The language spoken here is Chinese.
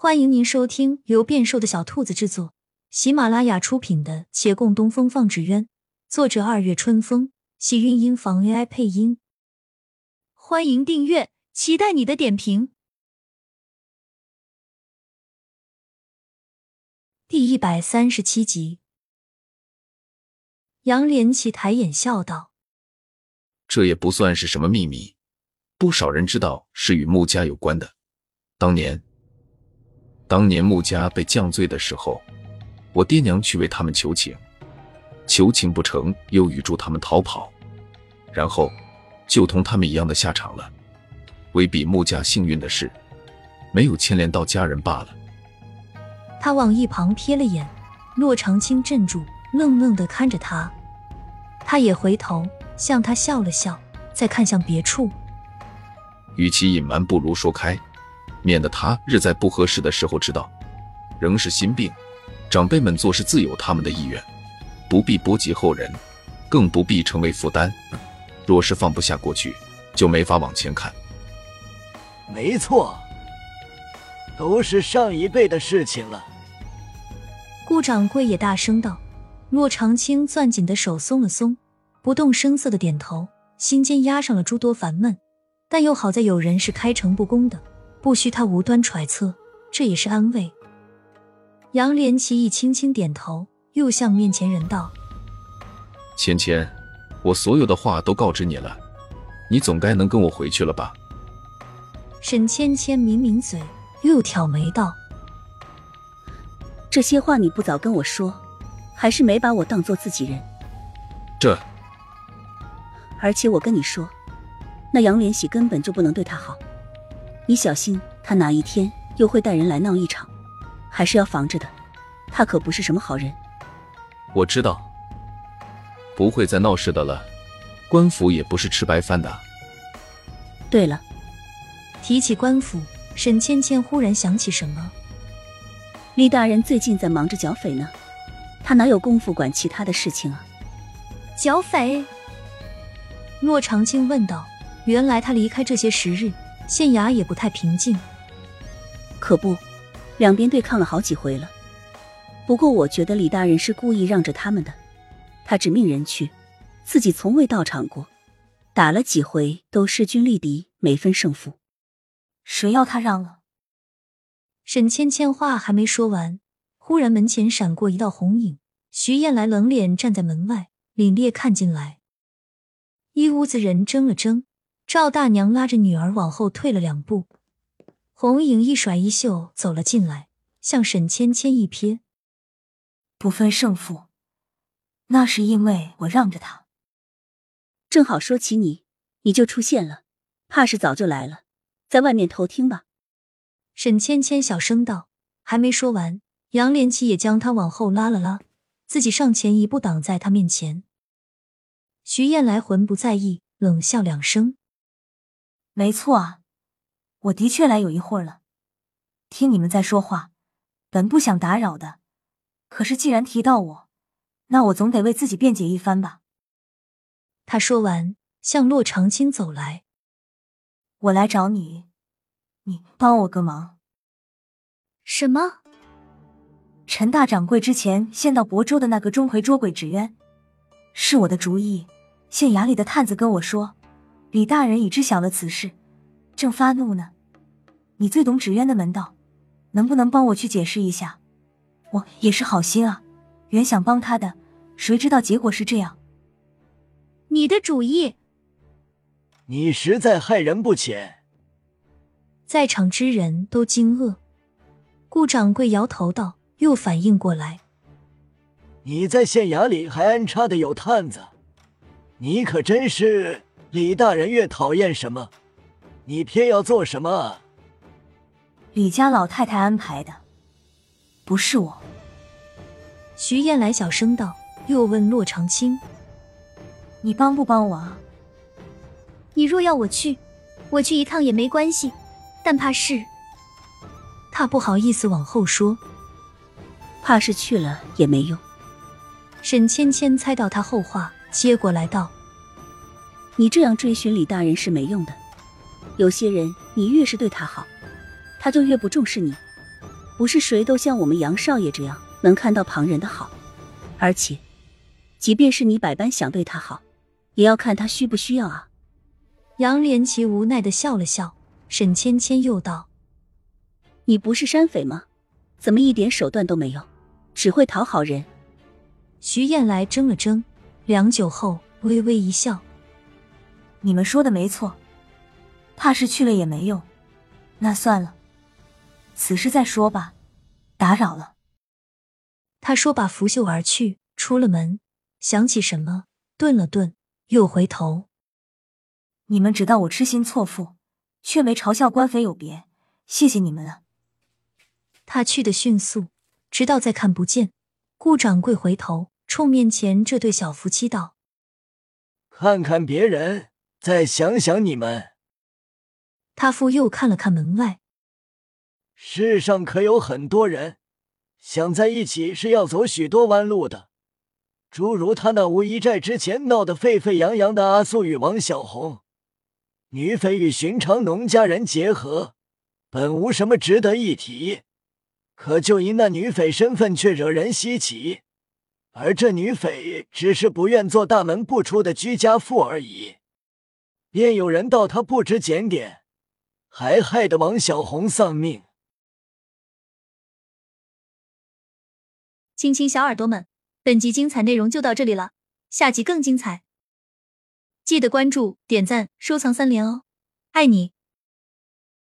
欢迎您收听由变瘦的小兔子制作、喜马拉雅出品的《且共东风放纸鸢》，作者二月春风，喜韵音房 AI 配音。欢迎订阅，期待你的点评。第一百三十七集，杨连奇抬眼笑道：“这也不算是什么秘密，不少人知道是与穆家有关的。当年……”当年穆家被降罪的时候，我爹娘去为他们求情，求情不成，又预祝他们逃跑，然后就同他们一样的下场了。唯比穆家幸运的是，没有牵连到家人罢了。他往一旁瞥了眼，骆长青镇住，愣愣的看着他，他也回头向他笑了笑，再看向别处。与其隐瞒，不如说开。免得他日在不合适的时候知道，仍是心病。长辈们做事自有他们的意愿，不必波及后人，更不必成为负担。若是放不下过去，就没法往前看。没错，都是上一辈的事情了。顾掌柜也大声道。骆长青攥紧的手松了松，不动声色的点头，心间压上了诸多烦闷。但又好在有人是开诚布公的。不需他无端揣测，这也是安慰。杨连奇一轻轻点头，又向面前人道：“芊芊，我所有的话都告知你了，你总该能跟我回去了吧？”沈芊芊抿抿嘴，又挑眉道：“这些话你不早跟我说，还是没把我当做自己人？这……而且我跟你说，那杨连喜根本就不能对他好。”你小心，他哪一天又会带人来闹一场，还是要防着的。他可不是什么好人。我知道，不会再闹事的了。官府也不是吃白饭的。对了，提起官府，沈芊芊忽然想起什么。李大人最近在忙着剿匪呢，他哪有功夫管其他的事情啊？剿匪？骆长青问道。原来他离开这些时日。县衙也不太平静，可不，两边对抗了好几回了。不过我觉得李大人是故意让着他们的，他只命人去，自己从未到场过，打了几回都势均力敌，没分胜负。谁要他让了？沈芊芊话还没说完，忽然门前闪过一道红影，徐燕来冷脸站在门外，凛冽看进来。一屋子人怔了怔。赵大娘拉着女儿往后退了两步，红影一甩衣袖走了进来，向沈芊芊一瞥：“不分胜负，那是因为我让着他。正好说起你，你就出现了，怕是早就来了，在外面偷听吧。”沈芊芊小声道。还没说完，杨连奇也将她往后拉了拉，自己上前一步挡在她面前。徐燕来魂不在意，冷笑两声。没错啊，我的确来有一会儿了，听你们在说话，本不想打扰的，可是既然提到我，那我总得为自己辩解一番吧。他说完，向洛长青走来。我来找你，你帮我个忙。什么？陈大掌柜之前献到亳州的那个钟馗捉鬼纸鸢，是我的主意。县衙里的探子跟我说。李大人已知晓了此事，正发怒呢。你最懂纸鸢的门道，能不能帮我去解释一下？我也是好心啊，原想帮他的，谁知道结果是这样。你的主意，你实在害人不浅。在场之人都惊愕。顾掌柜摇头道，又反应过来，你在县衙里还安插的有探子，你可真是。李大人越讨厌什么，你偏要做什么？李家老太太安排的，不是我。徐燕来小声道，又问洛长青：“你帮不帮我？”你若要我去，我去一趟也没关系，但怕是……他不好意思往后说，怕是去了也没用。沈芊芊猜到他后话，接过来道。你这样追寻李大人是没用的。有些人，你越是对他好，他就越不重视你。不是谁都像我们杨少爷这样能看到旁人的好，而且，即便是你百般想对他好，也要看他需不需要啊。杨连奇无奈的笑了笑，沈芊芊又道：“你不是山匪吗？怎么一点手段都没有，只会讨好人？”徐燕来怔了怔，良久后微微一笑：“你们说的没错，怕是去了也没用。那算了。”此事再说吧，打扰了。他说罢，拂袖而去，出了门，想起什么，顿了顿，又回头：“你们只道我痴心错付，却没嘲笑官匪有别，谢谢你们了。”他去的迅速，直到再看不见。顾掌柜回头冲面前这对小夫妻道：“看看别人，再想想你们。”他父又看了看门外。世上可有很多人想在一起，是要走许多弯路的。诸如他那无一寨之前闹得沸沸扬扬的阿素与王小红，女匪与寻常农家人结合，本无什么值得一提。可就因那女匪身份却惹人稀奇，而这女匪只是不愿做大门不出的居家妇而已，便有人道他不知检点，还害得王小红丧命。亲亲小耳朵们，本集精彩内容就到这里了，下集更精彩，记得关注、点赞、收藏三连哦，爱你！